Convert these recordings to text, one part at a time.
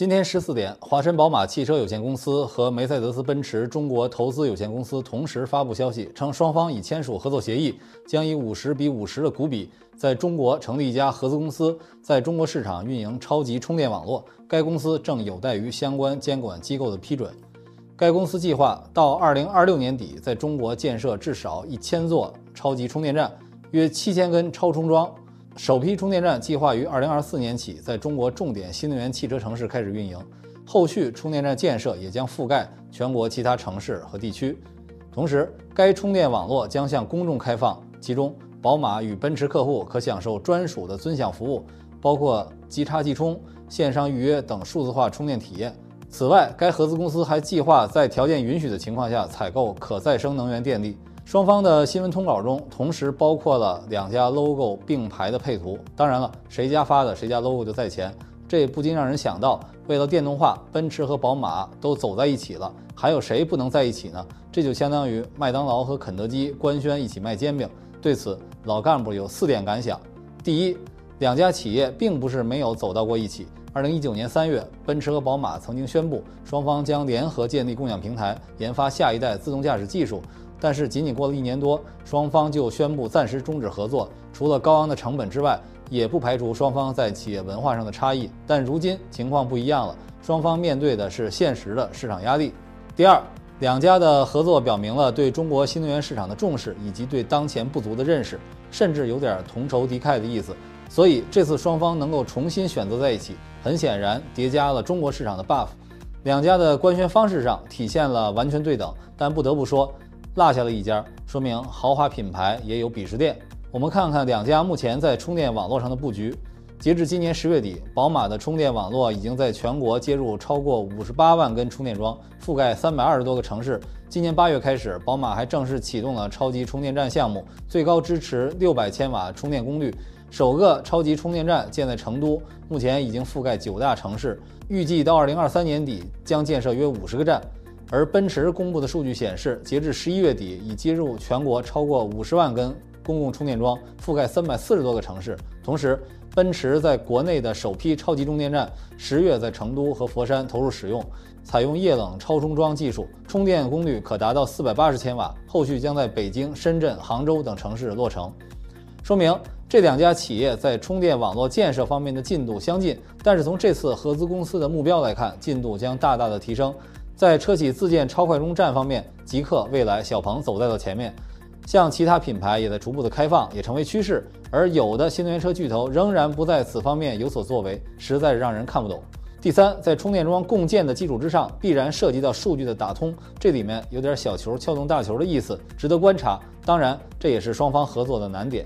今天十四点，华晨宝马汽车有限公司和梅赛德斯奔驰中国投资有限公司同时发布消息，称双方已签署合作协议，将以五十比五十的股比在中国成立一家合资公司，在中国市场运营超级充电网络。该公司正有待于相关监管机构的批准。该公司计划到二零二六年底在中国建设至少一千座超级充电站，约七千根超充桩。首批充电站计划于二零二四年起在中国重点新能源汽车城市开始运营，后续充电站建设也将覆盖全国其他城市和地区。同时，该充电网络将向公众开放，其中宝马与奔驰客户可享受专属的尊享服务，包括即插即充、线上预约等数字化充电体验。此外，该合资公司还计划在条件允许的情况下采购可再生能源电力。双方的新闻通稿中，同时包括了两家 logo 并排的配图。当然了，谁家发的，谁家 logo 就在前。这不禁让人想到，为了电动化，奔驰和宝马都走在一起了，还有谁不能在一起呢？这就相当于麦当劳和肯德基官宣一起卖煎饼。对此，老干部有四点感想：第一，两家企业并不是没有走到过一起。二零一九年三月，奔驰和宝马曾经宣布，双方将联合建立共享平台，研发下一代自动驾驶技术。但是仅仅过了一年多，双方就宣布暂时终止合作。除了高昂的成本之外，也不排除双方在企业文化上的差异。但如今情况不一样了，双方面对的是现实的市场压力。第二，两家的合作表明了对中国新能源市场的重视，以及对当前不足的认识，甚至有点同仇敌忾的意思。所以这次双方能够重新选择在一起，很显然叠加了中国市场的 buff。两家的官宣方式上体现了完全对等，但不得不说。落下了一家，说明豪华品牌也有鄙视链。我们看看两家目前在充电网络上的布局。截至今年十月底，宝马的充电网络已经在全国接入超过五十八万根充电桩，覆盖三百二十多个城市。今年八月开始，宝马还正式启动了超级充电站项目，最高支持六百千瓦充电功率。首个超级充电站建在成都，目前已经覆盖九大城市，预计到二零二三年底将建设约五十个站。而奔驰公布的数据显示，截至十一月底，已接入全国超过五十万根公共充电桩，覆盖三百四十多个城市。同时，奔驰在国内的首批超级充电站十月在成都和佛山投入使用，采用液冷超充桩技术，充电功率可达到四百八十千瓦。后续将在北京、深圳、杭州等城市落成，说明这两家企业在充电网络建设方面的进度相近。但是从这次合资公司的目标来看，进度将大大的提升。在车企自建超快充站方面，极客、蔚来、小鹏走在了前面，像其他品牌也在逐步的开放，也成为趋势。而有的新能源车巨头仍然不在此方面有所作为，实在是让人看不懂。第三，在充电桩共建的基础之上，必然涉及到数据的打通，这里面有点小球撬动大球的意思，值得观察。当然，这也是双方合作的难点。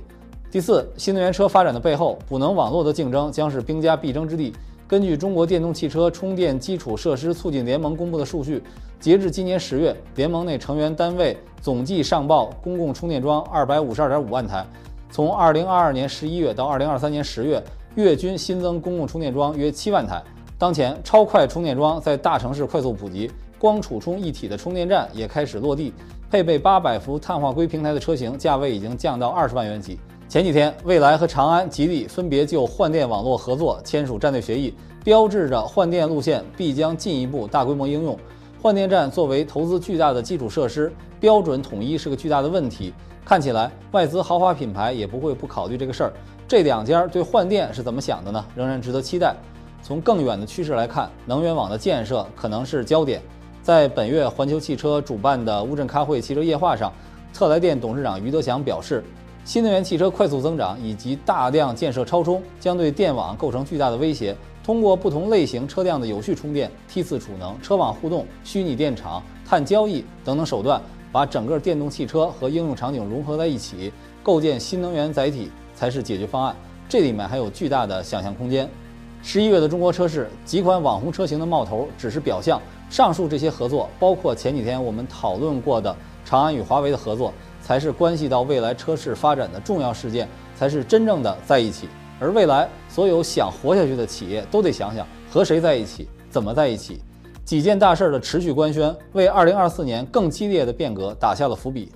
第四，新能源车发展的背后，补能网络的竞争将是兵家必争之地。根据中国电动汽车充电基础设施促进联盟公布的数据，截至今年十月，联盟内成员单位总计上报公共充电桩二百五十二点五万台。从二零二二年十一月到二零二三年十月，月均新增公共充电桩约七万台。当前，超快充电桩在大城市快速普及，光储充一体的充电站也开始落地。配备八百伏碳化硅平台的车型，价位已经降到二十万元起。前几天，蔚来和长安、吉利分别就换电网络合作签署战略协议，标志着换电路线必将进一步大规模应用。换电站作为投资巨大的基础设施，标准统一是个巨大的问题。看起来，外资豪华品牌也不会不考虑这个事儿。这两家对换电是怎么想的呢？仍然值得期待。从更远的趋势来看，能源网的建设可能是焦点。在本月环球汽车主办的乌镇咖会汽车夜话上，特来电董事长余德祥表示。新能源汽车快速增长以及大量建设超充，将对电网构成巨大的威胁。通过不同类型车辆的有序充电、梯次储能、车网互动、虚拟电厂、碳交易等等手段，把整个电动汽车和应用场景融合在一起，构建新能源载体才是解决方案。这里面还有巨大的想象空间。十一月的中国车市，几款网红车型的冒头只是表象。上述这些合作，包括前几天我们讨论过的长安与华为的合作。才是关系到未来车市发展的重要事件，才是真正的在一起。而未来所有想活下去的企业都得想想和谁在一起，怎么在一起。几件大事的持续官宣，为二零二四年更激烈的变革打下了伏笔。